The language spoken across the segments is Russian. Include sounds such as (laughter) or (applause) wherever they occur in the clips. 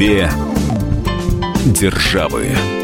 Две державы.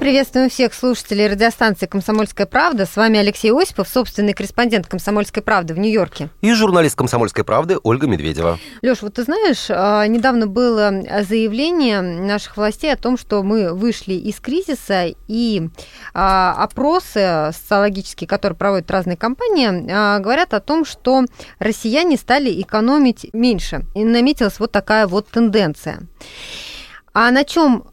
Приветствуем всех слушателей радиостанции «Комсомольская правда». С вами Алексей Осипов, собственный корреспондент «Комсомольской правды» в Нью-Йорке. И журналист «Комсомольской правды» Ольга Медведева. Леш, вот ты знаешь, а, недавно было заявление наших властей о том, что мы вышли из кризиса, и а, опросы социологические, которые проводят разные компании, а, говорят о том, что россияне стали экономить меньше. И наметилась вот такая вот тенденция. А на чем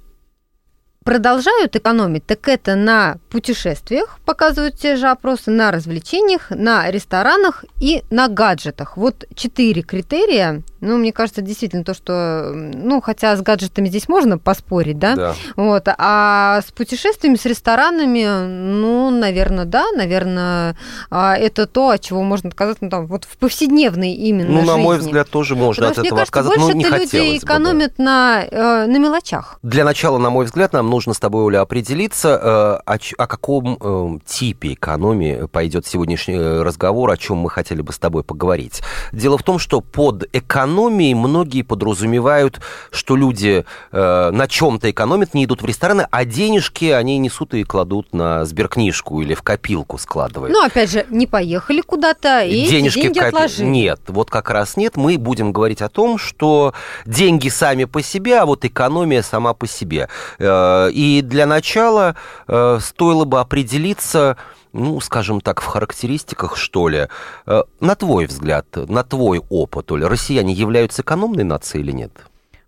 продолжают экономить, так это на путешествиях, показывают те же опросы, на развлечениях, на ресторанах и на гаджетах. Вот четыре критерия. Ну, мне кажется, действительно то, что, ну, хотя с гаджетами здесь можно поспорить, да? Да. Вот, а с путешествиями, с ресторанами, ну, наверное, да, наверное, а, это то, от чего можно отказаться, ну, там, вот в повседневной именно Ну, на жизни. мой взгляд, тоже можно Потому от этого кажется, отказаться, но не хотелось люди бы, да. экономят на, э, на мелочах. Для начала, на мой взгляд, нам нужно с тобой, Оля, определиться, э, о, о каком э, типе экономии пойдет сегодняшний э, разговор, о чем мы хотели бы с тобой поговорить. Дело в том, что под экономией многие подразумевают, что люди э, на чем-то экономят, не идут в рестораны, а денежки они несут и кладут на сберкнижку или в копилку складывают. Ну, опять же, не поехали куда-то, и денежки деньги в копи- отложили. Нет, вот как раз нет. Мы будем говорить о том, что деньги сами по себе, а вот экономия сама по себе. Э, И для начала э, стоило бы определиться, ну, скажем так, в характеристиках, что ли. Э, На твой взгляд, на твой опыт, Оля, россияне являются экономной нацией или нет?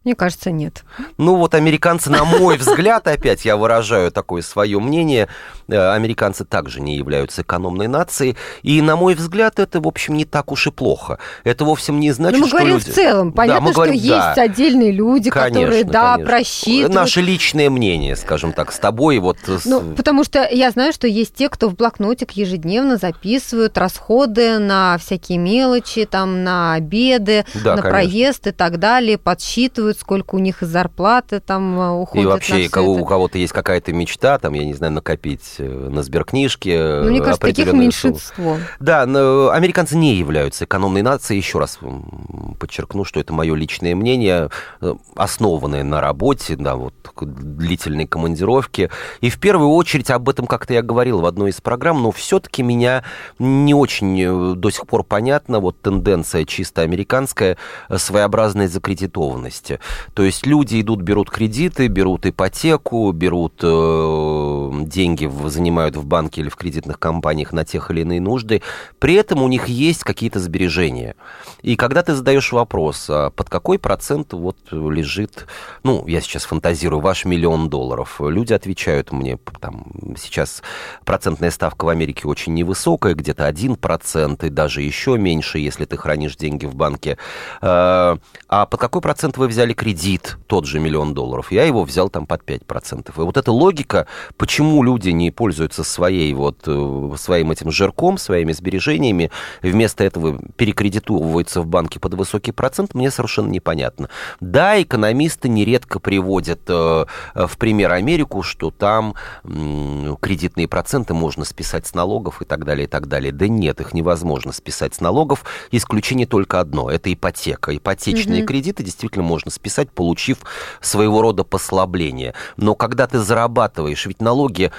Мне кажется, нет. Ну вот американцы, на мой взгляд, опять я выражаю такое свое мнение, э, американцы также не являются экономной нацией, и на мой взгляд это, в общем, не так уж и плохо. Это вовсе не значит, Но мы что говорим люди... в целом. Да, Понятно, мы говорим, что да. есть отдельные люди, которые, Конечно, да, конечно. просчитывают. Наше личное мнение, скажем так, с тобой вот... с- Ну, потому что я знаю, что есть те, кто в блокнотик ежедневно записывают расходы на всякие мелочи, там, на обеды, Да, на конечно. проезд и так далее, подсчитывают, сколько у них зарплаты там э, уходит И на вообще, всё кого- это. у кого-то есть какая-то мечта, там, я не знаю, накопить э, на сберкнижке Ну, мне кажется, таких сумму. меньшинство. Да, но американцы не являются экономной нацией. Еще раз подчеркну, что это мое личное мнение, э, основанное на работе, да, вот длительной командировке. И в первую очередь об этом как-то я говорил в одной из программ, но все-таки меня не очень э, до сих пор понятна вот тенденция чисто американская э, своеобразной закредитованности. То есть люди идут, берут кредиты, берут ипотеку, берут э, деньги, в- занимают в банке или в кредитных компаниях на тех или иные нужды. При этом у них есть какие-то сбережения. И когда ты задаешь вопрос, а под какой процент вот лежит, ну, я сейчас фантазирую, ваш миллион долларов, люди отвечают мне, там, сейчас процентная ставка в Америке очень невысокая, где-то 1%, и даже еще меньше, если ты хранишь деньги в банке. Э, А под какой процент вы взяли кредит, тот же миллион долларов? Я его взял там под 5%. И вот эта логика, почему люди не пользуются своей вот, э, своим этим жирком, своими сбережениями, вместо этого перекредитовываются в банке под высокий процент, мне совершенно непонятно. Да, экономисты нередко приводят э, в пример Америку, что там кредитные проценты можно списать с налогов и так далее, и так далее. Да нет, их невозможно списать с налогов. Исключение только одно – это ипотека. Ипотечные Мгм. кредиты действительно можно списать, получив своего рода послабление. Но когда ты зарабатываешь, ведь налоги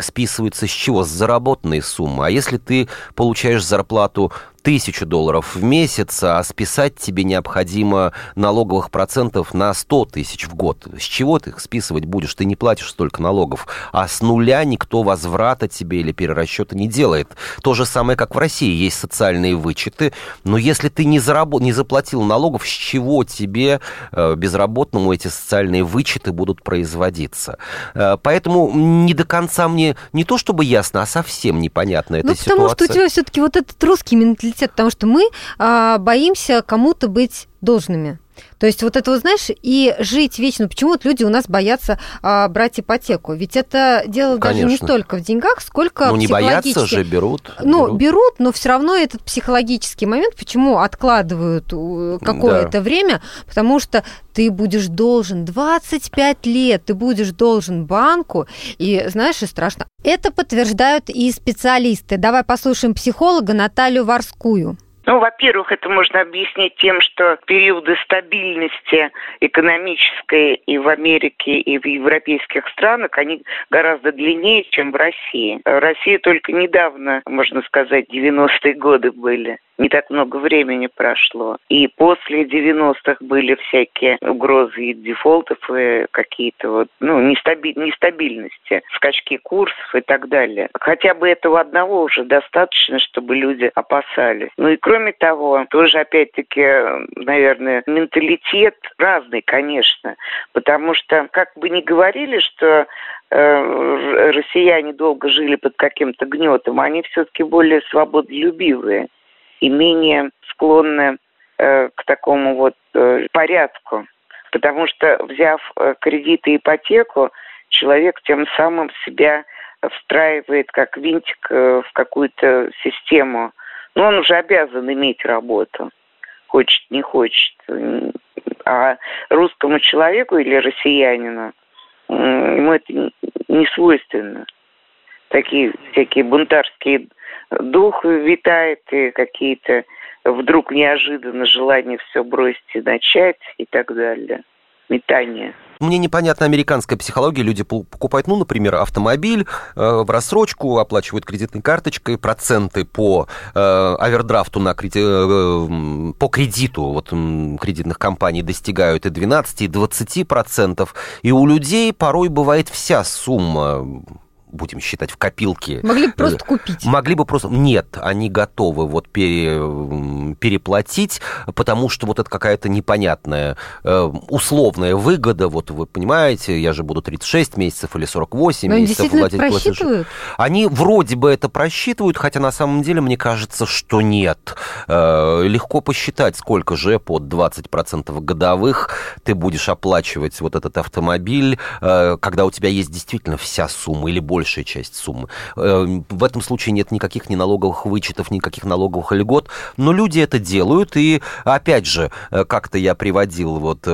списываются с чего? С заработанной суммы. А если ты получаешь зарплату тысячу долларов в месяц, а списать тебе необходимо налоговых процентов на 100 тысяч в год. С чего ты их списывать будешь? Ты не платишь столько налогов. А с нуля никто возврата тебе или перерасчета не делает. То же самое, как в России. Есть социальные вычеты, но если ты не, заработ... не заплатил налогов, с чего тебе, э, безработному, эти социальные вычеты будут производиться? Э, Поэтому не до конца мне не то чтобы ясно, а совсем непонятна эта Ну, потому ситуация. что у тебя все-таки вот этот русский менталитет, потому что мы а, боимся кому-то быть должными. То есть вот это, вот, знаешь, и жить вечно. Почему вот люди у нас боятся а, брать ипотеку? Ведь это дело даже не столько в деньгах, сколько Ну, не боятся же, берут. Ну, берут. берут, но все равно этот психологический момент, почему откладывают какое-то время, потому что ты будешь должен 25 лет, ты будешь должен банку, и знаешь, и страшно. Это подтверждают и специалисты. Давай послушаем психолога Наталью Варскую. Ну, во-первых, это можно объяснить тем, что периоды стабильности экономической и в Америке, и в европейских странах, они гораздо длиннее, чем в России. Россия только недавно, можно сказать, 90-е годы были не так много времени прошло. И после 90-х были всякие угрозы и дефолтов, и какие-то вот, ну, нестаби- нестабильности, скачки курсов и так далее. Хотя бы этого одного уже достаточно, чтобы люди опасались. Ну и кроме того, тоже опять-таки, наверное, менталитет разный, конечно, потому что, как бы ни говорили, что э, россияне долго жили под каким-то гнетом, они все-таки более свободолюбивые и менее склонны э, к такому вот э, порядку. Потому что, взяв э, кредит и ипотеку, человек тем самым себя встраивает как винтик э, в какую-то систему. Но он уже обязан иметь работу, хочет, не хочет. А русскому человеку или россиянину ему это не свойственно. Такие всякие бунтарские дух витает, и какие-то вдруг неожиданно желание все бросить и начать и так далее. Метание. Мне непонятна американская психология. Люди покупают, ну, например, автомобиль э, в рассрочку, оплачивают кредитной карточкой, проценты по э, овердрафту на креди... э, по кредиту вот, кредитных компаний достигают и 12, и 20 процентов. И у людей порой бывает вся сумма будем считать, в копилке. Могли бы просто купить. Могли бы просто... Нет, они готовы вот пере... переплатить, потому что вот это какая-то непонятная э, условная выгода. Вот вы понимаете, я же буду 36 месяцев или 48 Но месяцев платить платежи. Они вроде бы это просчитывают, хотя на самом деле мне кажется, что нет. Э, легко посчитать, сколько же под 20% годовых ты будешь оплачивать вот этот автомобиль, э, когда у тебя есть действительно вся сумма или больше большая часть суммы. Э, в этом случае нет никаких ни налоговых вычетов, никаких налоговых льгот, но люди это делают, и опять же, э, как-то я приводил вот э,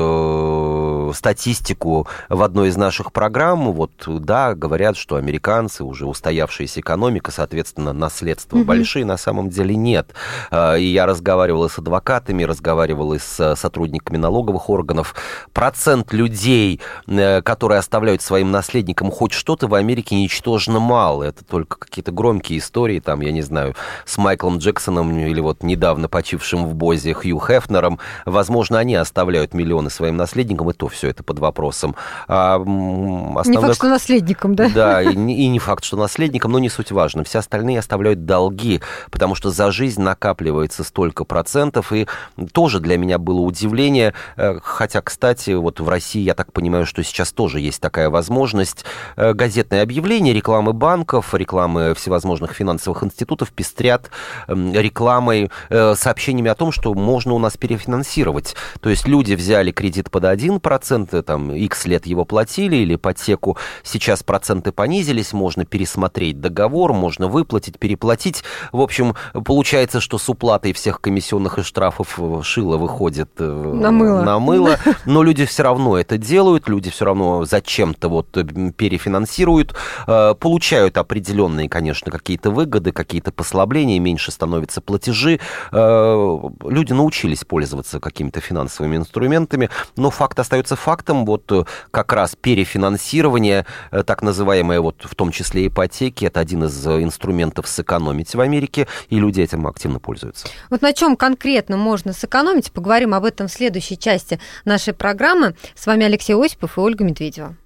статистику в одной из наших программ, вот, да, говорят, что американцы, уже устоявшаяся экономика, соответственно, наследства угу. большие, на самом деле нет. И я разговаривал с адвокатами, разговаривал с сотрудниками налоговых органов. Процент людей, которые оставляют своим наследникам хоть что-то в Америке ничтожно мало. Это только какие-то громкие истории, там, я не знаю, с Майклом Джексоном или вот недавно почившим в Бозе Хью Хефнером. Возможно, они оставляют миллионы своим наследникам, и то все это под вопросом. А основных... Не факт, что наследникам, да? Да, и, и не факт, что наследникам, но не суть важно. Все остальные оставляют долги, потому что за жизнь накапливается столько процентов, и тоже для меня было удивление, э, хотя, кстати, вот в России, я так понимаю, что сейчас тоже есть такая возможность, э, газетное объявление объявления, рекламы банков, рекламы всевозможных финансовых институтов пестрят рекламой, э, сообщениями о том, что можно у нас перефинансировать. То есть люди взяли кредит под 1%, э, там, X лет его платили или ипотеку, сейчас проценты понизились, можно пересмотреть договор, можно выплатить, переплатить. В общем, получается, что с уплатой всех комиссионных и штрафов э, шило выходит на мыло. на мыло, (laughs) но люди все равно это делают, люди все равно зачем-то вот перефинансируют. Э, получают определенные, конечно, какие-то выгоды, какие-то послабления, меньше становятся платежи. Э, люди научились пользоваться какими-то финансовыми инструментами, но факт остается фактом. Вот э, как раз перефинансирование, так называемое, вот в том числе ипотеки, это один из инструментов сэкономить в Америке, и люди этим активно пользуются. Вот на чем конкретно можно сэкономить, поговорим об этом в следующей части нашей программы. С вами Алексей Осипов и Ольга Медведева.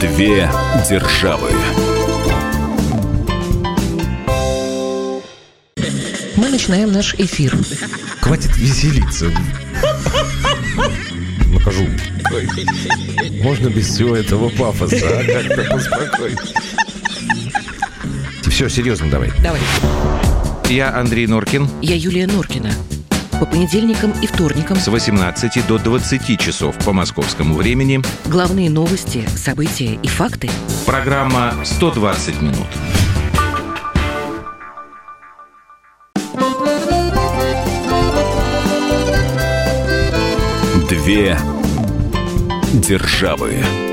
Две державы. Мы начинаем наш эфир. Хватит веселиться. Накажу. Можно без всего этого пафоса, а? Как-то поспокойнее. Все, серьезно давай. Давай. Я Андрей Норкин. Я Юлия Норкина по понедельникам и вторникам с 18 до 20 часов по московскому времени. Главные новости, события и факты. Программа «120 минут». Две державы.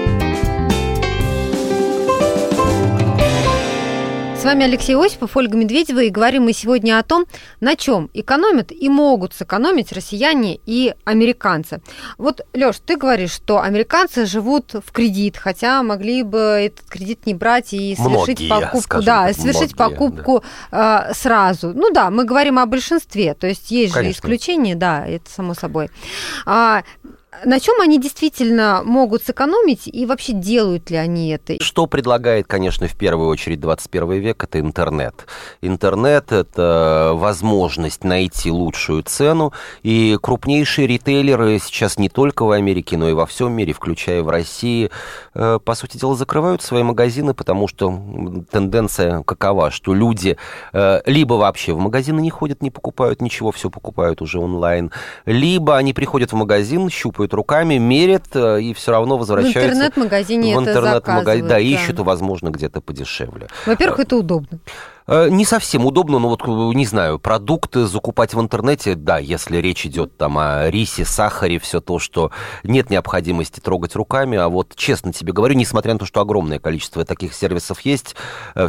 Вами Алексей Осипов, Ольга Медведева, и говорим мы сегодня о том, на чем экономят и могут сэкономить россияне и американцы. Вот, Лёш, ты говоришь, что американцы живут в кредит, хотя могли бы этот кредит не брать и совершить Многие, покупку, да, так, совершить многие, покупку э, сразу. Ну да, мы говорим о большинстве, то есть есть Конечно. же исключения, да, это само собой. А, на чем они действительно могут сэкономить и вообще делают ли они это? Что предлагает, конечно, в первую очередь 21 век, это интернет. Интернет – это возможность найти лучшую цену, и крупнейшие ритейлеры сейчас не только в Америке, но и во всем мире, включая в России, э, по сути дела, закрывают свои магазины, потому что тенденция какова, что люди э, либо вообще в магазины не ходят, не покупают ничего, все покупают уже онлайн, либо они приходят в магазин, щупают руками, мерят э, и все равно В возвращаются интернет-магазине в это интернет-магазин, заказывают, да, ищут, возможно, где-то подешевле. Во-первых, это удобно. Э, Не совсем удобно, но вот, э, не знаю, продукты закупать в интернете, да, если речь идет там о рисе, сахаре, все то, что нет необходимости трогать руками, а вот честно тебе говорю, несмотря на то, что огромное количество таких сервисов есть,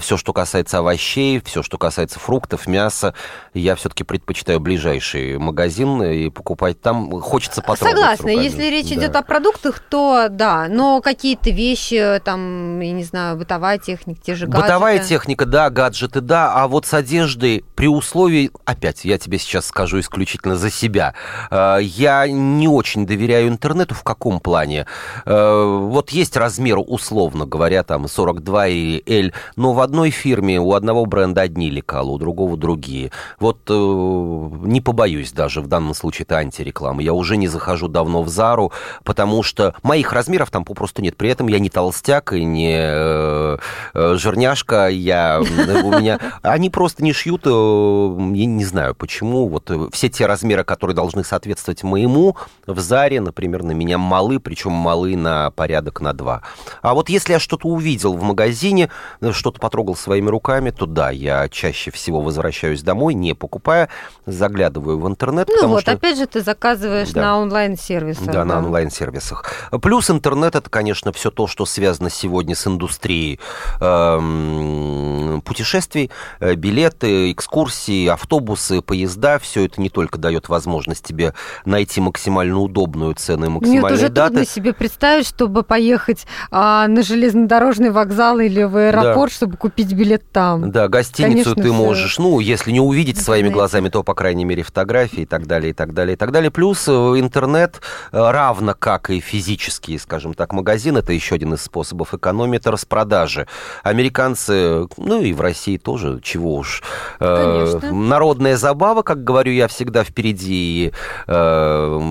все, что касается овощей, все, что касается фруктов, мяса, я все-таки предпочитаю ближайший магазин и покупать там, хочется потрогать Согласна, руками. если речь Да. идет о продуктах, то да, но какие-то вещи, там, я не знаю, бытовая техника, те же гаджеты. Бытовая техника, да, гаджеты, да, а вот с одеждой при условии, опять, я тебе сейчас скажу исключительно за себя, э, я не очень доверяю интернету в каком плане? Э, Вот есть размер, условно говоря, там 42 и L, но в одной фирме у одного бренда одни лекала, у другого другие. Вот э, не побоюсь даже, в данном случае это антиреклама. Я уже не захожу давно в Зару, потому что моих размеров там попросту нет. При этом я не толстяк и не жирняшка, я, у меня... (laughs) Они просто не шьют, э, я не знаю почему, вот э, все те размеры, которые должны соответствовать моему, в Заре, например, на меня малы, причем малы на порядок на два. А вот если я что-то увидел в магазине, э, что-то потрогал своими руками, то да, я чаще всего возвращаюсь домой, не покупая, заглядываю в интернет, Ну вот, что... опять же, ты заказываешь Да. на онлайн-сервисах. Да, на онлайн-сервисах. Плюс интернет это, конечно, все то, что связано сегодня с индустрией эм, путешествий, э, билеты, экскурсии, автобусы, поезда. Все это не только дает возможность тебе найти максимально удобную цену и максимальные уже даты. трудно себе представить, чтобы поехать а, на железнодорожный вокзал или в аэропорт, чтобы купить билет там. Да, гостиницу Конечно, ты можешь, ну, если не увидеть своими глазами, то, по крайней мере, фотографии и так далее, и так далее, и так далее. Плюс э, интернет, э, равно как и физические, скажем так, магазины, это еще один из способов экономии, это распродажи. Американцы, ну и в России тоже, чего уж. э, Конечно. Народная забава, как говорю я всегда впереди, э,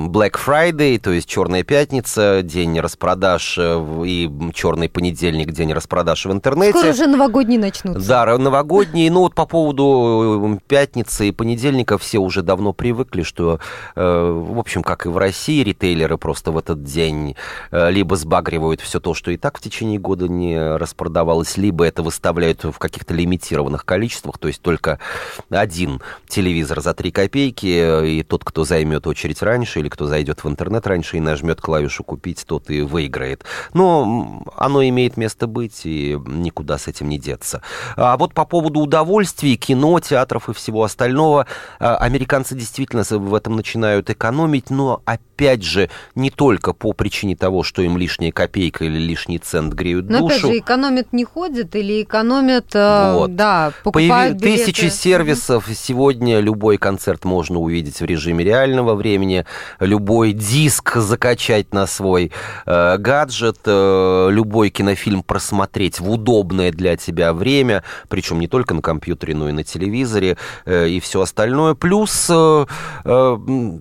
Black Friday, то есть Черная пятница, день распродаж э, и черный понедельник, день распродаж в интернете. Скоро уже новогодние начнутся. Да, новогодние. Ну вот по поводу пятницы и понедельника все уже давно привыкли, что, в общем, как и в России, ритейлеры просто в этот день либо сбагривают все то, что и так в течение года не распродавалось, либо это выставляют в каких-то лимитированных количествах, то есть только один телевизор за 3 копейки, э, и тот, кто займет очередь раньше, или кто зайдет в интернет раньше и нажмет клавишу «Купить», тот и выиграет. Но оно имеет место быть, и никуда с этим не деться. А вот по поводу удовольствий, кино, театров и всего остального, а, американцы действительно в этом начинают экономить, но опять же, не только по причине того, что им лишняя копейка или лишний цент греют Но опять душу. же, экономят не ходят или экономят, э, Вот. да, Появи- покупают билеты. Тысячи сервисов. Сегодня любой концерт можно увидеть в режиме реального времени. Любой диск закачать на свой э, гаджет. э, любой кинофильм просмотреть в удобное для тебя время. Причем не только на компьютере, но и на телевизоре. э, и все остальное. Плюс э, э,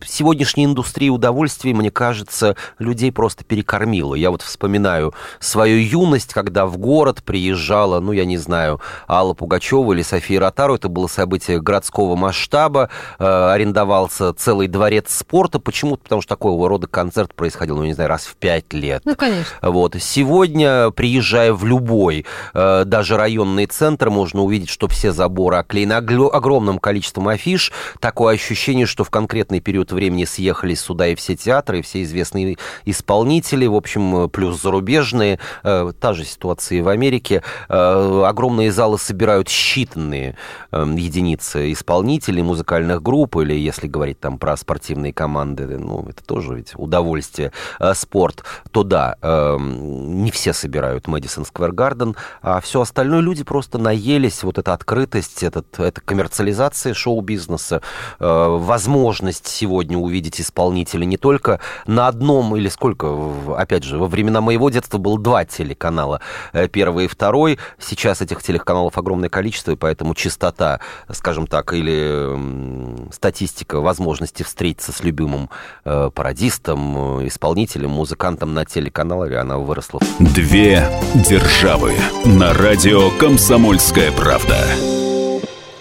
сегодняшняя индустрия удовольствий, мне кажется, людей просто перекормила. Я вот вспоминаю свою юность, когда в город приезжала, ну, я не знаю, Алла Пугачева или София Ротару. Это было событие городского масштаба, арендовался целый дворец спорта. Почему? Потому что такого рода концерт происходил, ну, не знаю, раз в пять лет. Ну, конечно. Вот. Сегодня, приезжая в любой, даже районный центр, можно увидеть, что все заборы оклеены огромным количеством афиш. Такое ощущение, что в конкретный период времени съехались сюда и все театры, и все известные исполнители, в общем, плюс зарубежные. Та же ситуация и в Америке. Огромные залы собирают считанные единицы исполнителей, музыкальных групп, или если говорить там про спортивные команды, ну, это тоже ведь удовольствие, спорт, то да, не все собирают Мэдисон Сквер Гарден, а все остальное люди просто наелись, вот эта открытость, этот, эта коммерциализация шоу-бизнеса, возможность сегодня увидеть исполнителя не только на одном или сколько, опять же, во времена моего детства было два телеканала, э, первый и второй, сейчас этих телеканалов огромное количество, и поэтому частота, скажем так, или статистика возможности встретиться с любимым э, пародистом, э, исполнителем, музыкантом на телеканале, она выросла. Две державы на радио «Комсомольская правда».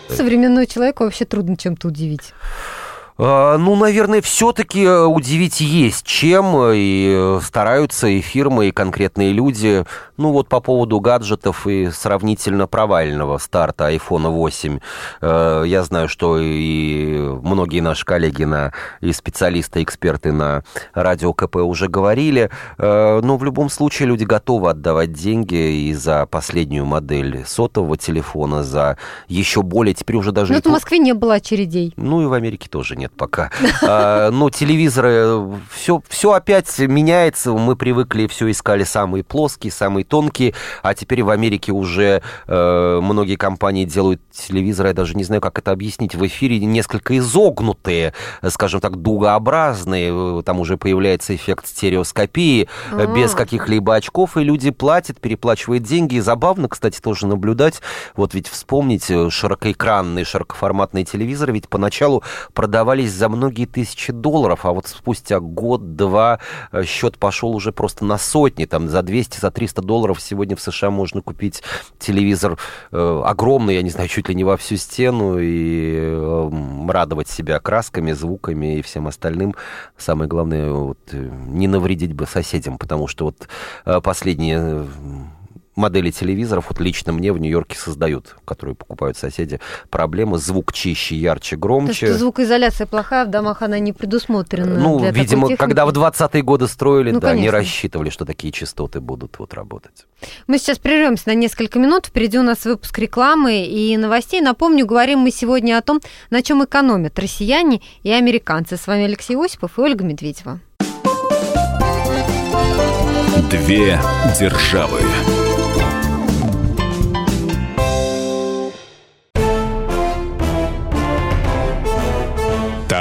Современного человека вообще трудно чем-то удивить. А, ну, наверное, все-таки э, удивить есть чем, э, и э, стараются и фирмы, и конкретные люди. Ну, вот по поводу гаджетов и сравнительно провального старта iPhone 8. Я знаю, что и многие наши коллеги на, и специалисты, эксперты на радио КП уже говорили. Но в любом случае люди готовы отдавать деньги и за последнюю модель сотового телефона, за еще более, теперь уже даже... Ну, в Москве не было очередей. Ну, и в Америке тоже нет нет пока. А, но телевизоры, все, все опять меняется. Мы привыкли, все искали самые плоские, самые тонкие. А теперь в Америке уже э, многие компании делают телевизоры, я даже не знаю, как это объяснить, в эфире несколько изогнутые, скажем так, дугообразные. Там уже появляется эффект стереоскопии А-а-а. без каких-либо очков, и люди платят, переплачивают деньги. И забавно, кстати, тоже наблюдать. Вот ведь вспомнить широкоэкранные, широкоформатные телевизоры, ведь поначалу продавали продавались за многие тысячи долларов, а вот спустя год-два э, счет пошел уже просто на сотни, там за 200, за 300 долларов сегодня в США можно купить телевизор э, огромный, я не знаю, чуть ли не во всю стену и э, радовать себя красками, звуками и всем остальным. Самое главное, вот, э, не навредить бы соседям, потому что вот э, последние модели телевизоров, вот лично мне в Нью-Йорке создают, которые покупают соседи, проблемы. Звук чище, ярче, громче. То, звукоизоляция плохая, в домах она не предусмотрена. Ну, для видимо, когда в 20-е годы строили, ну, да, конечно. не рассчитывали, что такие частоты будут вот работать. Мы сейчас прервемся на несколько минут. Впереди у нас выпуск рекламы и новостей. Напомню, говорим мы сегодня о том, на чем экономят россияне и американцы. С вами Алексей Осипов и Ольга Медведева. Две державы.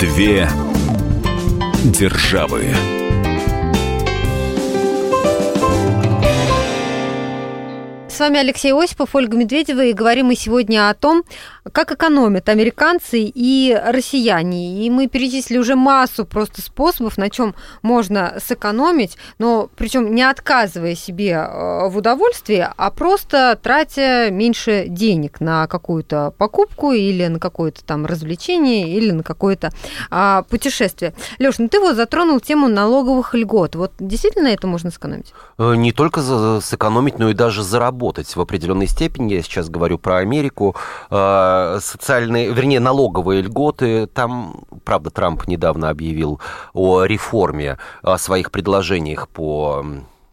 Две державы. С вами Алексей Осипов, Ольга Медведева, и говорим мы сегодня о том, как экономят американцы и россияне. И мы перечислили уже массу просто способов, на чем можно сэкономить, но причем не отказывая себе э, в удовольствии, а просто тратя меньше денег на какую-то покупку или на какое-то там развлечение или на какое-то а, путешествие. Леш, ну ты вот затронул тему налоговых льгот. Вот действительно это можно сэкономить? Э, не только сэкономить, но и даже заработать в определенной степени. Я сейчас говорю про Америку э, социальные, вернее, налоговые льготы. Там, правда, Трамп недавно объявил о реформе, о своих предложениях по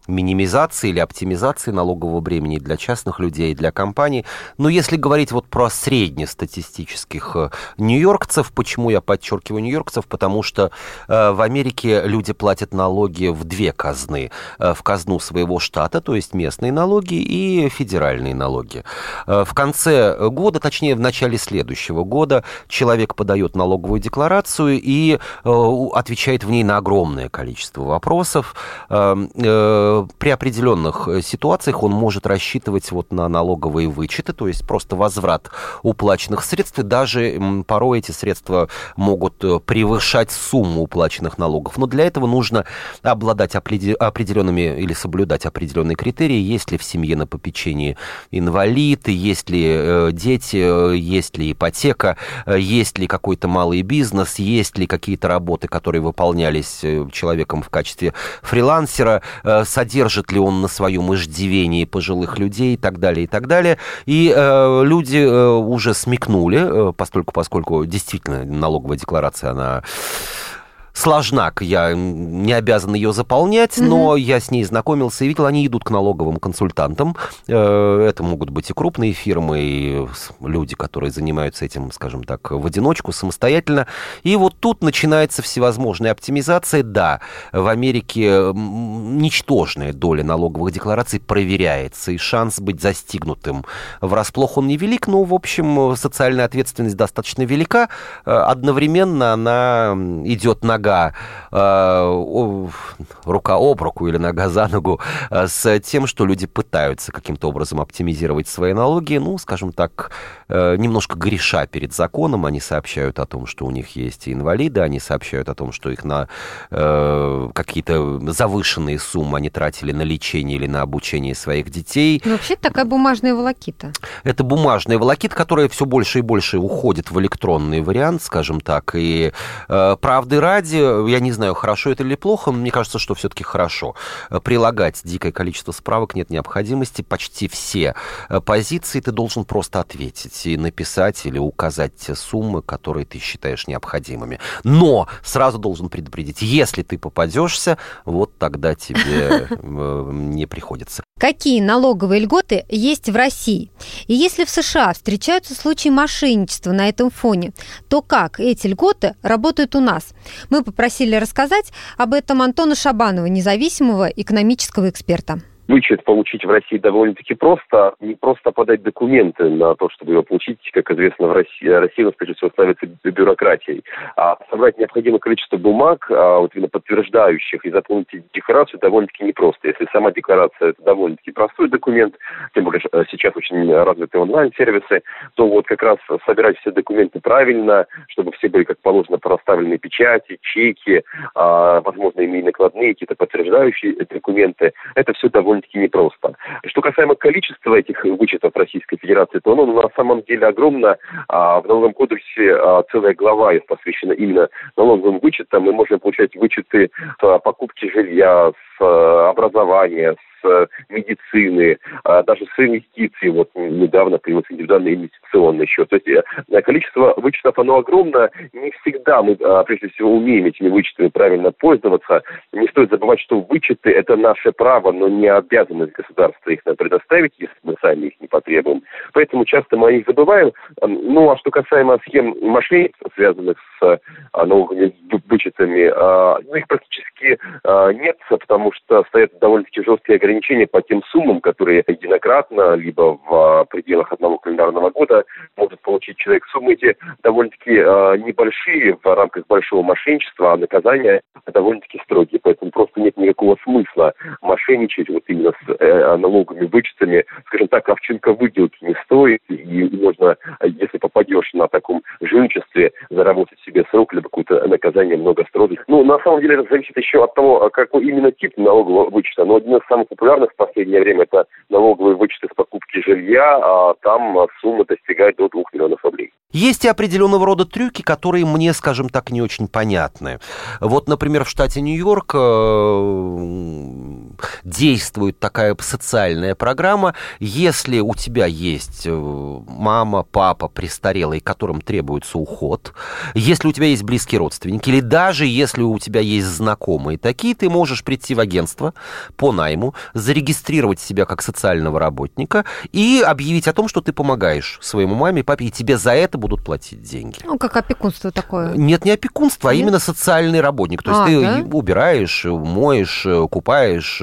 минимизации или оптимизации налогового бремени для частных людей, для компаний. Но если говорить вот про среднестатистических э, нью-йоркцев, почему я подчеркиваю нью-йоркцев? Потому что э, в Америке люди платят налоги в две казны. Э, в казну своего штата, то есть местные налоги и федеральные налоги. В конце года, точнее в начале следующего года, человек подает налоговую декларацию и отвечает в ней на огромное количество вопросов. Э, э, при определенных ситуациях он может рассчитывать вот на налоговые вычеты, то есть просто возврат уплаченных средств, и даже порой эти средства могут превышать сумму уплаченных налогов. Но для этого нужно обладать определенными или соблюдать определенные критерии, есть ли в семье на попечении инвалид, есть ли дети, есть ли ипотека, есть ли какой-то малый бизнес, есть ли какие-то работы, которые выполнялись человеком в качестве фрилансера, э, содержит ли он на своем иждивении пожилых людей и так далее, и так далее. И э, люди э, уже смекнули, поскольку, поскольку действительно налоговая декларация, она сложна, я не обязан ее заполнять, mm-hmm. но я с ней знакомился и видел, они идут к налоговым консультантам. Э, это могут быть и крупные фирмы, и люди, которые занимаются этим, скажем так, в одиночку, самостоятельно. И вот тут начинается всевозможная оптимизация. Да, в Америке ничтожная доля налоговых деклараций проверяется, и шанс быть застигнутым врасплох он невелик, но, в общем, социальная ответственность достаточно велика. Э, одновременно она идет нога нога, э, рука об руку или нога за ногу э, с тем, что люди пытаются каким-то образом оптимизировать свои налоги, ну, скажем так, немножко греша перед законом, они сообщают о том, что у них есть инвалиды, они сообщают о том, что их на э, какие-то завышенные суммы они тратили на лечение или на обучение своих детей. Ну, вообще такая бумажная волокита. Это бумажная волокита, которая все больше и больше уходит в электронный вариант, скажем так, и э, правды ради я не знаю, хорошо это или плохо, мне кажется, что все-таки хорошо. Прилагать дикое количество справок нет необходимости. Почти все э, позиции ты должен просто ответить и написать или указать те суммы, которые ты считаешь необходимыми. Но сразу должен предупредить, если ты попадешься, вот тогда тебе (laughs) э, не приходится. Какие налоговые льготы есть в России? И если в США встречаются случаи мошенничества на этом фоне, то как эти льготы работают у нас? Мы попросили рассказать об этом Антона Шабанова, независимого экономического эксперта вычет получить в России довольно-таки просто. Не просто подать документы на то, чтобы его получить, как известно, в России, Россия, прежде всего, ставится бюрократией. А собрать необходимое количество бумаг, а, вот именно подтверждающих, и заполнить декларацию довольно-таки непросто. Если сама декларация – это довольно-таки простой документ, тем более э, сейчас очень развиты онлайн-сервисы, то вот как раз собирать все документы правильно, чтобы все были как положено проставлены печати, чеки, а, возможно, имея накладные, какие-то подтверждающие документы, это все довольно довольно-таки непросто. Что касаемо количества этих вычетов Российской Федерации, то оно на самом деле огромно. А, в налоговом кодексе а, целая глава посвящена именно налоговым вычетам. Мы можем получать вычеты с покупки жилья, с образования, с медицины, а, даже с инвестиций. Вот недавно появился индивидуальный инвестиционный счет. То есть э, количество вычетов, оно огромно. Не всегда мы, а, прежде всего, умеем этими вычетами правильно пользоваться. Не стоит забывать, что вычеты – это наше право, но не обязанность государства их нам предоставить, если мы сами их не потребуем. Поэтому часто мы о них забываем. Ну, а что касаемо схем мошенничества, связанных с а, налоговыми вычетами, ну, их практически нет, потому что стоят довольно-таки жесткие ограничения по тем суммам, которые единократно, либо в пределах одного календарного года может получить человек. Суммы эти довольно-таки э, небольшие в рамках большого мошенничества, а наказания довольно-таки строгие. Поэтому просто нет никакого смысла мошенничать вот именно с э, налоговыми вычетами. Скажем так, овчинка выделки не стоит, и можно, если попадешь на таком жульничестве, заработать себе срок, либо какое-то наказание много строгих. Ну, на самом деле, это зависит еще от того, какой именно тип налогового вычета. Но один из самых популярных в последнее время это налоговые вычеты с покупки жилья, а там сумма достигает до 2 миллионов рублей. Есть и определенного рода трюки, которые мне, скажем так, не очень понятны. Вот, например, в штате Нью-Йорк э, действует такая социальная программа. Если у тебя есть э, мама, папа престарелые, которым требуется уход, если у тебя есть близкие родственники, или даже если у тебя есть знакомые такие, ты можешь прийти в агентство по найму, зарегистрировать себя как социального работника и объявить о том, что ты помогаешь своему маме, папе, и тебе за это будут платить деньги. Ну, как опекунство такое. Нет, не опекунство, а Нет? именно социальный работник. То есть а, ты да? убираешь, моешь, купаешь,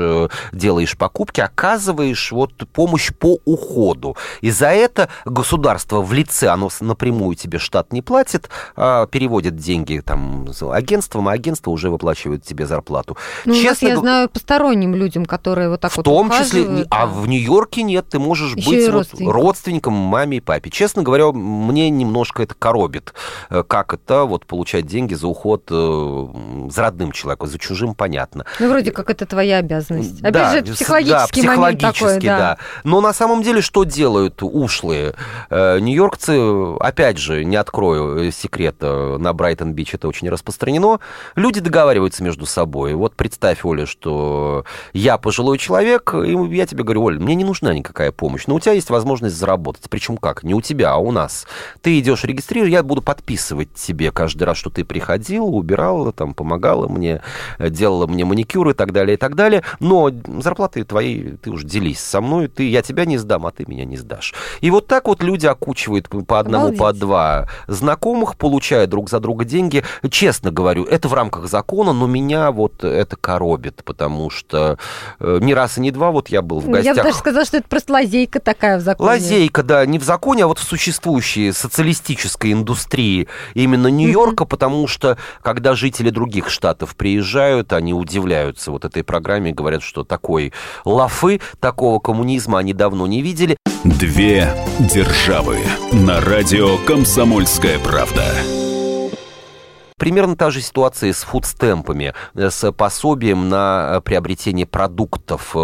делаешь покупки, оказываешь вот помощь по уходу. И за это государство в лице, оно напрямую тебе штат не платит, а переводит деньги там агентством, а агентство уже выплачивает тебе зарплату. Ну, Честно, я знаю посторонним людям, которые вот так в вот В том числе, а в Нью-Йорке нет, ты можешь Еще быть вот родственником маме и папе. Честно говоря, мне немножко это коробит. Э, как это вот получать деньги за уход э, за родным человеком, за чужим, понятно. Ну, вроде как это твоя обязанность. Опять да, же, это психологический, да, момент такой, да. да. Но на самом деле что делают ушлые? Э, нью-Йоркцы, опять же, не открою секрет, на Брайтон-Бич это очень распространено, люди договариваются между собой. Вот представь, Оля, что я пожилой человек, и я тебе говорю, Оля, мне не нужна никакая помощь, но у тебя есть возможность заработать. Причем как? Не у тебя, а у нас. Ты идешь регистрировать, я буду подписывать тебе каждый раз, что ты приходил, убирала, там, помогала мне, делала мне маникюр и так далее, и так далее. Но зарплаты твои, ты уж делись со мной, ты, я тебя не сдам, а ты меня не сдашь. И вот так вот люди окучивают по одному, Обалдеть. по два знакомых, получая друг за друга деньги. Честно говорю, это в рамках закона, но меня вот это коробит, потому что э, не раз и не два вот я был в гостях. Я бы даже сказала, что это просто лазейка такая в законе. Лазейка, да, не в законе, а вот в существующей социалистической индустрии именно Нью-Йорка, mm-hmm. потому что когда жители других штатов приезжают, они удивляются вот этой программе, говорят, что такой лафы, такого коммунизма они давно не видели. Две державы на радио «Комсомольская правда». Примерно та же ситуация с фудстемпами, э, с пособием на приобретение продуктов, э,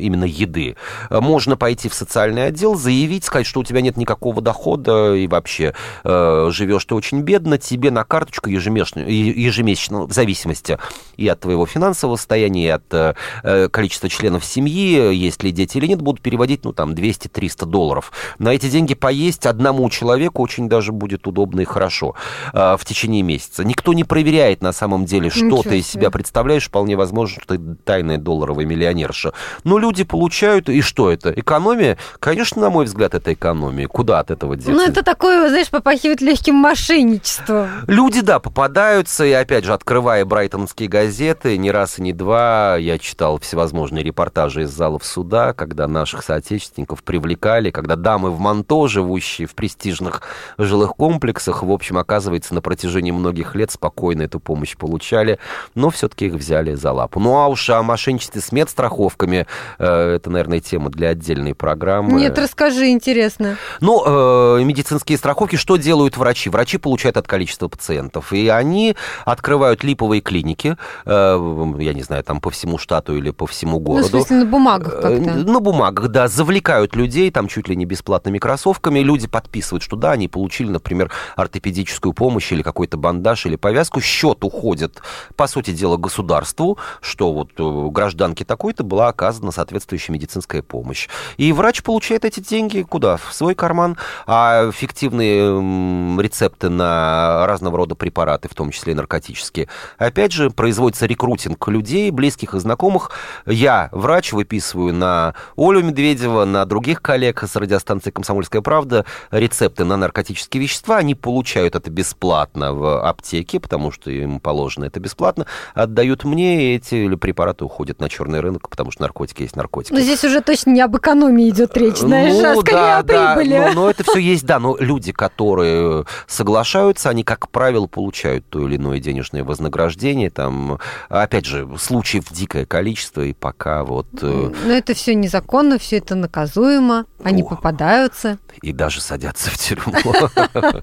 именно еды. Можно пойти в социальный отдел, заявить, сказать, что у тебя нет никакого дохода и вообще э, живешь ты очень бедно, тебе на карточку ежемесячно, ежемесячно в зависимости и от твоего финансового состояния, и от количества членов семьи, есть ли дети или нет, будут переводить, ну, там, 200-300 долларов. На эти деньги поесть одному человеку очень даже будет удобно и хорошо в течение месяца никто не проверяет на самом деле, что Ничего ты из себя представляешь. Вполне возможно, что ты тайная долларовая миллионерша. Но люди получают, и что это? Экономия? Конечно, на мой взгляд, это экономия. Куда от этого деться? Ну, это такое, знаешь, попахивает легким мошенничеством. Люди, да, попадаются, и опять же, открывая брайтонские газеты, не раз и не два я читал всевозможные репортажи из залов суда, когда наших соотечественников привлекали, когда дамы в манто, живущие в престижных жилых комплексах, в общем, оказывается, на протяжении многих лет спокойно эту помощь получали, но все-таки их взяли за лапу. Ну а уж о мошенничестве с медстраховками, э, это, наверное, тема для отдельной программы. Нет, расскажи, интересно. Ну, э, медицинские страховки, что делают врачи? Врачи получают от количества пациентов, и они открывают липовые клиники, э, я не знаю, там по всему штату или по всему городу. Ну, в смысле, на бумагах как-то? На бумагах, да, завлекают людей, там чуть ли не бесплатными кроссовками, люди подписывают, что да, они получили, например, ортопедическую помощь или какой-то бандаж или повязку, счет уходит, по сути дела, государству, что вот э, гражданке такой-то была оказана соответствующая медицинская помощь. И врач получает эти деньги куда? В свой карман. А фиктивные рецепты на разного рода препараты, в том числе и наркотические, опять же, производится рекрутинг людей, близких и знакомых. Я, врач, выписываю на Олю Медведева, на других коллег с радиостанции «Комсомольская правда» рецепты на наркотические вещества. Они получают это бесплатно в аптеке аптеки, потому что им положено это бесплатно, отдают мне, и эти препараты уходят на черный рынок, потому что наркотики есть наркотики. Но здесь уже точно не об экономии идет речь, знаешь, ну, а скорее да, о прибыли. Да, но, но это все есть, да, но люди, которые соглашаются, они, как правило, получают то или иное денежное вознаграждение, там, опять же, случаев дикое количество, и пока вот... Э, но это все незаконно, все это наказуемо, они О, попадаются. И даже садятся в тюрьму. (laughs)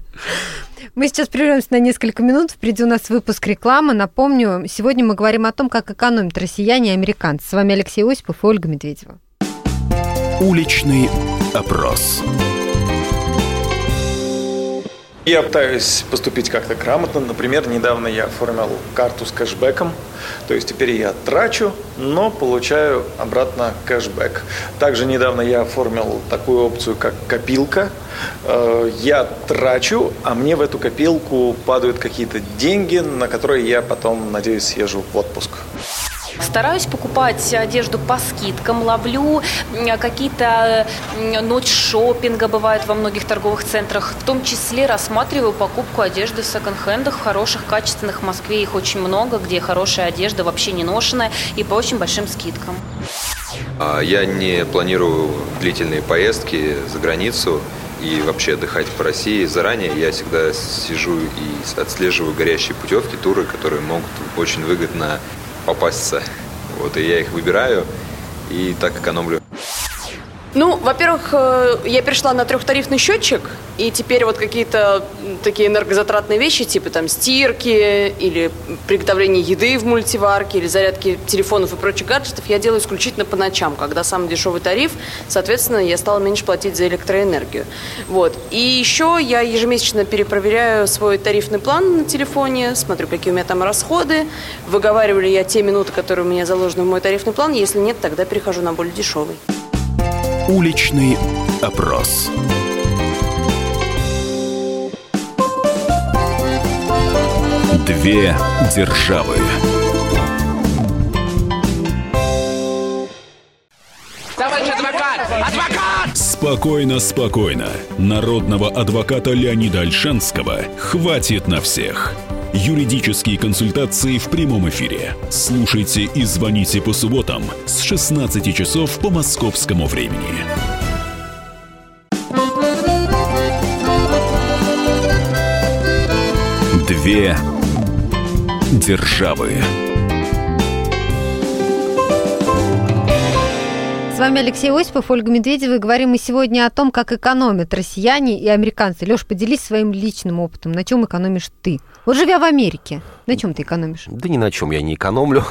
Мы сейчас прервемся на несколько минут. Впереди у нас выпуск рекламы. Напомню, сегодня мы говорим о том, как экономят россияне и американцы. С вами Алексей Осипов и Ольга Медведева. Уличный опрос. Я пытаюсь поступить как-то грамотно. Например, недавно я оформил карту с кэшбэком. То есть теперь я трачу, но получаю обратно кэшбэк. Также недавно я оформил такую опцию, как копилка. Э, я трачу, а мне в эту копилку падают какие-то деньги, на которые я потом, надеюсь, съезжу в отпуск. Стараюсь покупать одежду по скидкам, ловлю какие-то ночь шопинга бывает во многих торговых центрах. В том числе рассматриваю покупку одежды в секонд-хендах, хороших, качественных. В Москве их очень много, где хорошая одежда вообще не ношенная и по очень большим скидкам. А, я не планирую длительные поездки за границу и вообще отдыхать по России заранее. Я всегда сижу и отслеживаю горящие путевки, туры, которые могут очень выгодно попасться. Вот, и я их выбираю и так экономлю. Ну, во-первых, э, я перешла на трехтарифный счетчик, и теперь вот какие-то такие энергозатратные вещи, типа там стирки или приготовление еды в мультиварке или зарядки телефонов и прочих гаджетов я делаю исключительно по ночам, когда самый дешевый тариф, соответственно, я стала меньше платить за электроэнергию. Вот. И еще я ежемесячно перепроверяю свой тарифный план на телефоне, смотрю, какие у меня там расходы, выговариваю ли я те минуты, которые у меня заложены в мой тарифный план, если нет, тогда перехожу на более дешевый. Уличный опрос. Две державы. Товарищ адвокат! Адвокат! Спокойно, спокойно. Народного адвоката Леонида Альшанского хватит на всех. Юридические консультации в прямом эфире. Слушайте и звоните по субботам с 16 часов по московскому времени. Две державы. С вами Алексей Осипов, Ольга Медведева. И говорим мы сегодня о том, как экономят россияне и американцы. Леш, поделись своим личным опытом. На чем экономишь ты? Вот живя в Америке, на чем ты экономишь? Да ни на чем я не экономлю.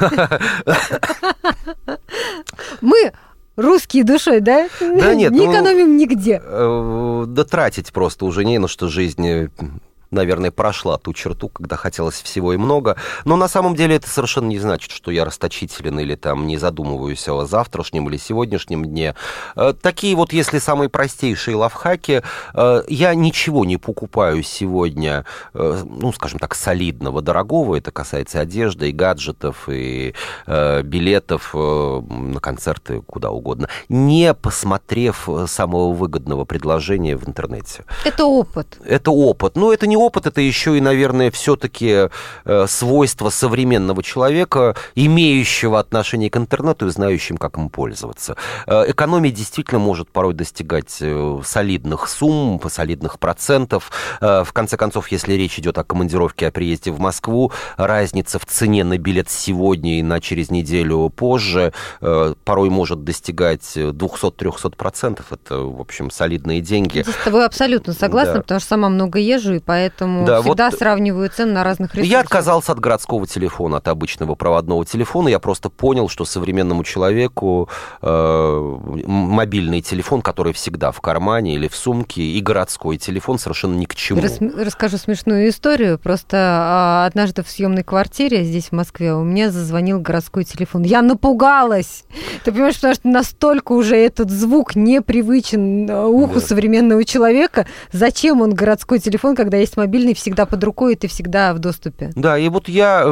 Мы русские душой, да? Да нет. Не ну, экономим нигде. Э, да тратить просто уже не на что жизнь наверное, прошла ту черту, когда хотелось всего и много. Но на самом деле это совершенно не значит, что я расточителен или там не задумываюсь о завтрашнем или сегодняшнем дне. Э, такие вот, если самые простейшие лавхаки, э, я ничего не покупаю сегодня, э, ну, скажем так, солидного, дорогого. Это касается одежды и гаджетов, и билетов на концерты куда угодно, не посмотрев самого выгодного предложения в интернете. Это опыт. Это опыт. Ну, это не опыт, это еще и, наверное, все-таки э, свойство современного человека, имеющего отношение к интернету и знающим, как им пользоваться. Э, экономия действительно может порой достигать э, солидных сумм, солидных процентов. В конце концов, если речь идет о командировке, о приезде в Москву, разница в цене на билет сегодня и на через неделю позже порой может достигать 200-300 процентов. Это, в общем, солидные деньги. Здесь с тобой абсолютно согласна, да. потому что сама много езжу, и поэтому поэтому да, всегда вот сравниваю цены на разных ресурсах. Я отказался от городского телефона, от обычного проводного телефона. Я просто понял, что современному человеку э, мобильный телефон, который всегда в кармане или в сумке, и городской телефон совершенно ни к чему. Рас, расскажу смешную историю. Просто а, однажды в съемной квартире здесь, в Москве, у меня зазвонил городской телефон. Я напугалась! Ты понимаешь, потому что настолько уже этот звук непривычен э, уху да. современного человека. Зачем он городской телефон, когда есть мобильный всегда под рукой, и ты всегда в доступе. Да, и вот я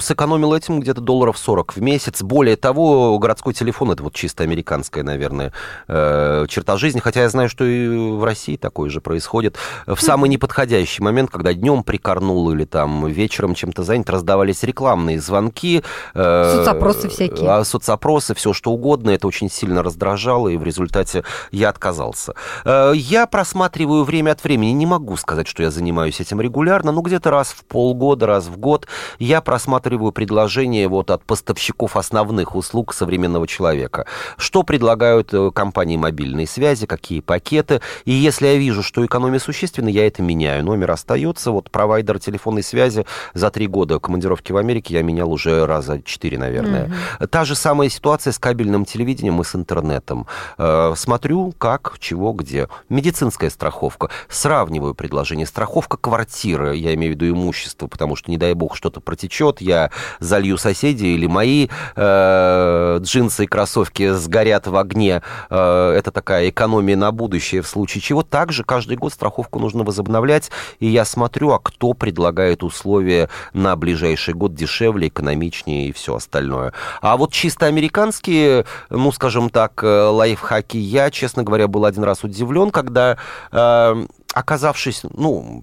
сэкономил этим где-то долларов 40 в месяц. Более того, городской телефон, это вот чисто американская, наверное, э, черта жизни, хотя я знаю, что и в России такое же происходит. В самый неподходящий момент, когда днем прикорнул или там вечером чем-то занят, раздавались рекламные звонки. Э, соцопросы всякие. А, соцопросы, все что угодно. Это очень сильно раздражало, и в результате я отказался. Э, я просматриваю время от времени, не могу сказать, что я занимаюсь занимаюсь этим регулярно, ну, где-то раз в полгода, раз в год я просматриваю предложения вот от поставщиков основных услуг современного человека. Что предлагают э, компании мобильной связи, какие пакеты, и если я вижу, что экономия существенна, я это меняю. Номер остается, вот провайдер телефонной связи за три года командировки в Америке я менял уже раза четыре, наверное. Mm-hmm. Та же самая ситуация с кабельным телевидением и с интернетом. Э, смотрю, как, чего, где. Медицинская страховка. Сравниваю предложение. Страховка квартира, я имею в виду имущество, потому что, не дай бог, что-то протечет, я залью соседей или мои э, джинсы и кроссовки сгорят в огне. Э, это такая экономия на будущее в случае чего. Также каждый год страховку нужно возобновлять, и я смотрю, а кто предлагает условия на ближайший год дешевле, экономичнее и все остальное. А вот чисто американские, ну, скажем так, э, лайфхаки, я, честно говоря, был один раз удивлен, когда, э, оказавшись, ну,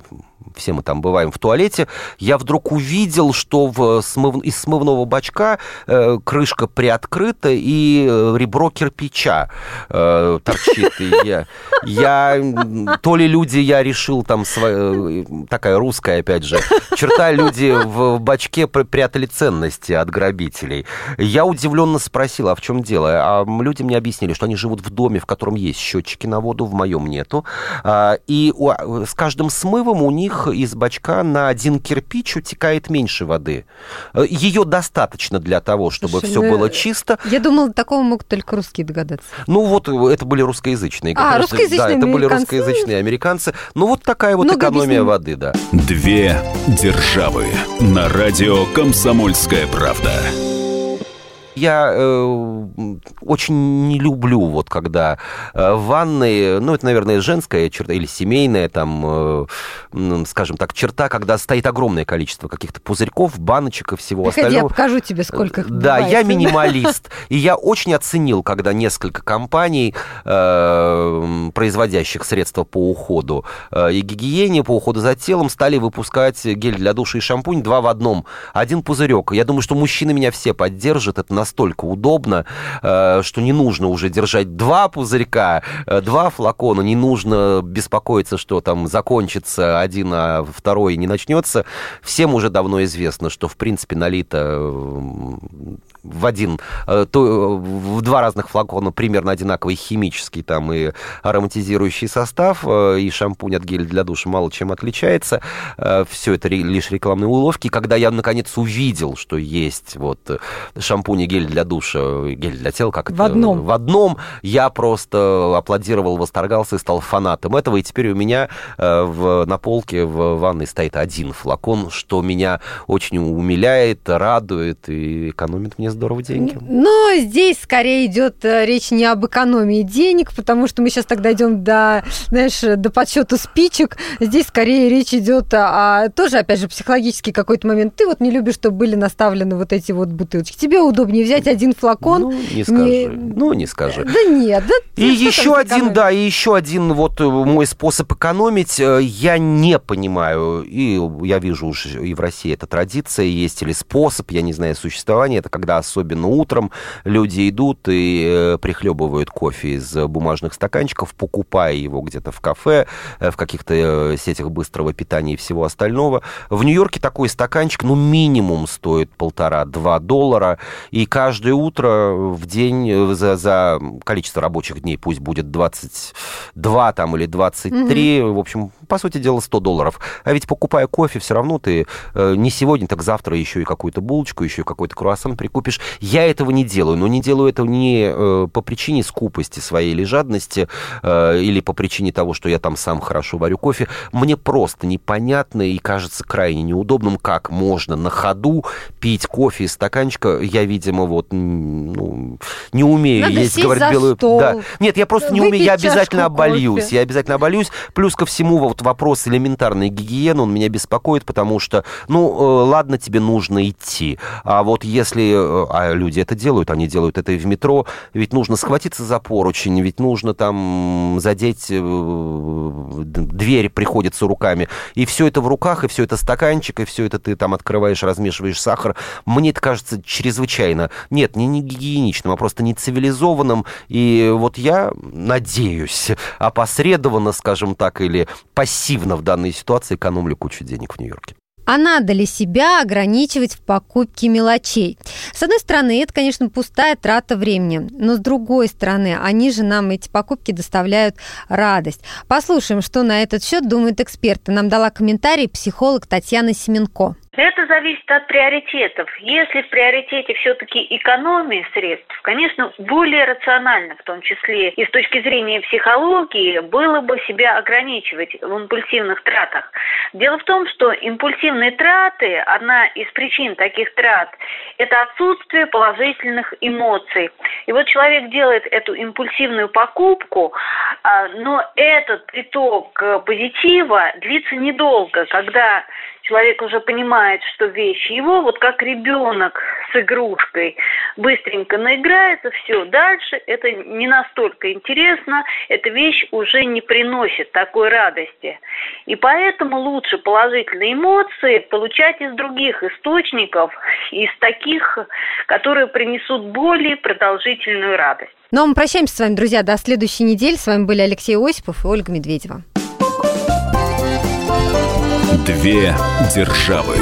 все мы там бываем в туалете, я вдруг увидел, что в смыв... из смывного бачка э, крышка приоткрыта и э, ребро кирпича э, торчит. И я, я, то ли люди, я решил там, своя, такая русская, опять же, черта, люди в бачке прятали ценности от грабителей. Я удивленно спросил, а в чем дело? А люди мне объяснили, что они живут в доме, в котором есть счетчики на воду, в моем нету. А, и с каждым смывом у них из бачка на один кирпич утекает меньше воды. Э, Ее достаточно для того, чтобы Слушай, все ну, было чисто. Я думала, такого могут только русские догадаться. Ну вот, это были русскоязычные. А, русскоязычные Да, это были русскоязычные американцы. Ну вот такая вот Много экономия объяснений. воды, да. Две державы на радио «Комсомольская правда». Я э, очень не люблю, вот когда э, в ванной, ну, это, наверное, женская черта или семейная, там, э, скажем так, черта, когда стоит огромное количество каких-то пузырьков, баночек и всего Приходи, остального. я покажу тебе, сколько их Да, бывает. я минималист. И я очень оценил, когда несколько компаний, э, производящих средства по уходу э, и гигиене, по уходу за телом, стали выпускать гель для душа и шампунь два в одном. Один пузырек. Я думаю, что мужчины меня все поддержат. Это настолько удобно, э, что не нужно уже держать два пузырька, э, два флакона, не нужно беспокоиться, что там закончится один, а второй не начнется. Всем уже давно известно, что, в принципе, налито э, в один, то, в два разных флакона примерно одинаковый химический там и ароматизирующий состав, и шампунь от геля для душа мало чем отличается. Все это лишь рекламные уловки. Когда я, наконец, увидел, что есть вот шампунь и гель для душа, гель для тела, как в это? одном. В одном. Я просто аплодировал, восторгался и стал фанатом этого. И теперь у меня э, в, на полке в ванной стоит один флакон, что меня очень умиляет, радует и экономит мне здорово деньги. Но здесь скорее идет э, речь не об экономии денег, потому что мы сейчас тогда идем до, знаешь, до подсчета спичек. Здесь скорее речь идет о, тоже, опять же, психологический какой-то момент. Ты вот не любишь, чтобы были наставлены вот эти вот бутылочки. Тебе удобнее взять один флакон. Ну, не скажи. Не... Ну, не скажи. Да нет, да. И еще один, да, и еще один вот э, мой способ экономить. Э, я не понимаю, и я вижу уже и в России эта традиция есть, или способ, я не знаю, существования. Это когда особенно утром люди идут и э, прихлебывают кофе из бумажных стаканчиков, покупая его где-то в кафе, в каких-то сетях быстрого питания и всего остального. В Нью-Йорке такой стаканчик, ну, минимум стоит полтора-два доллара. И каждое утро в день э, за, за количество рабочих дней, пусть будет 22 там или 23, угу. в общем, по сути дела 100 долларов. А ведь покупая кофе, все равно ты э, не сегодня, так завтра еще и какую-то булочку, еще и какой-то круассан прикупишь. Я этого не делаю, но не делаю этого не э, по причине скупости своей или жадности, э, или по причине того, что я там сам хорошо варю кофе. Мне просто непонятно и кажется крайне неудобным, как можно на ходу пить кофе из стаканчика. Я, видимо, вот ну, не умею Надо есть, говорит белую. Стол, да. Нет, я просто не умею, я обязательно обольюсь. Кофе. Я обязательно обольюсь. Плюс ко всему, вот вопрос элементарной гигиены, он меня беспокоит, потому что, ну, э, ладно, тебе нужно идти. А вот если, э, а люди это делают, они делают это и в метро, ведь нужно схватиться за поручень, ведь нужно там задеть э, дверь приходится руками. И все это в руках, и все это стаканчик, и все это ты там открываешь, размешиваешь сахар. Мне это кажется чрезвычайно, нет, не, не гигиеничным, а просто не цивилизованным. И вот я надеюсь, опосредованно, скажем так, или пассивно в данной ситуации экономлю кучу денег в Нью-Йорке. А надо ли себя ограничивать в покупке мелочей? С одной стороны, это, конечно, пустая трата времени, но с другой стороны, они же нам эти покупки доставляют радость. Послушаем, что на этот счет думают эксперты. Нам дала комментарий психолог Татьяна Семенко. Это зависит от приоритетов. Если в приоритете все-таки экономия средств, конечно, более рационально, в том числе и с точки зрения психологии, было бы себя ограничивать в импульсивных тратах. Дело в том, что импульсивные траты, одна из причин таких трат, это отсутствие положительных эмоций. И вот человек делает эту импульсивную покупку, а, но этот приток позитива длится недолго, когда человек уже понимает, что вещь его, вот как ребенок с игрушкой, быстренько наиграется, все, дальше это не настолько интересно, эта вещь уже не приносит такой радости. И поэтому лучше положительные эмоции получать из других источников, из таких, которые принесут более продолжительную радость. Ну а мы прощаемся с вами, друзья, до следующей недели. С вами были Алексей Осипов и Ольга Медведева. Две державы.